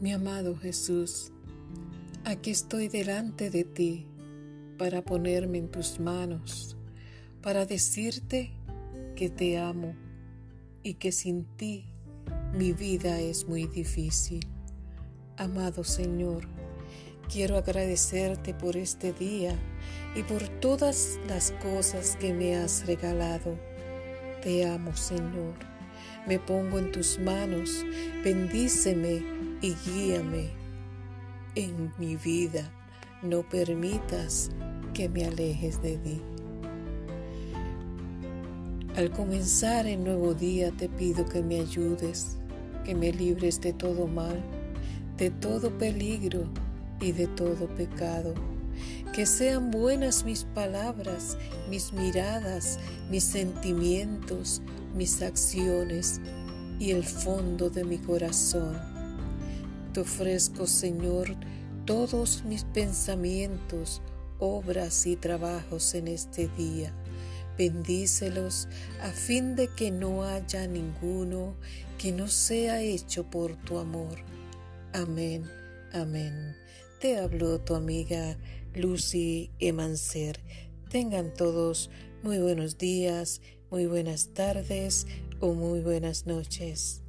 Mi amado Jesús, aquí estoy delante de ti para ponerme en tus manos, para decirte que te amo y que sin ti mi vida es muy difícil. Amado Señor, quiero agradecerte por este día y por todas las cosas que me has regalado. Te amo, Señor. Me pongo en tus manos, bendíceme y guíame en mi vida. No permitas que me alejes de ti. Al comenzar el nuevo día te pido que me ayudes, que me libres de todo mal, de todo peligro y de todo pecado. Que sean buenas mis palabras, mis miradas, mis sentimientos, mis acciones y el fondo de mi corazón te ofrezco, Señor, todos mis pensamientos, obras y trabajos en este día. Bendícelos a fin de que no haya ninguno que no sea hecho por tu amor. Amén, amén. Te habló tu amiga Lucy Emancer. Tengan todos muy buenos días, muy buenas tardes o muy buenas noches.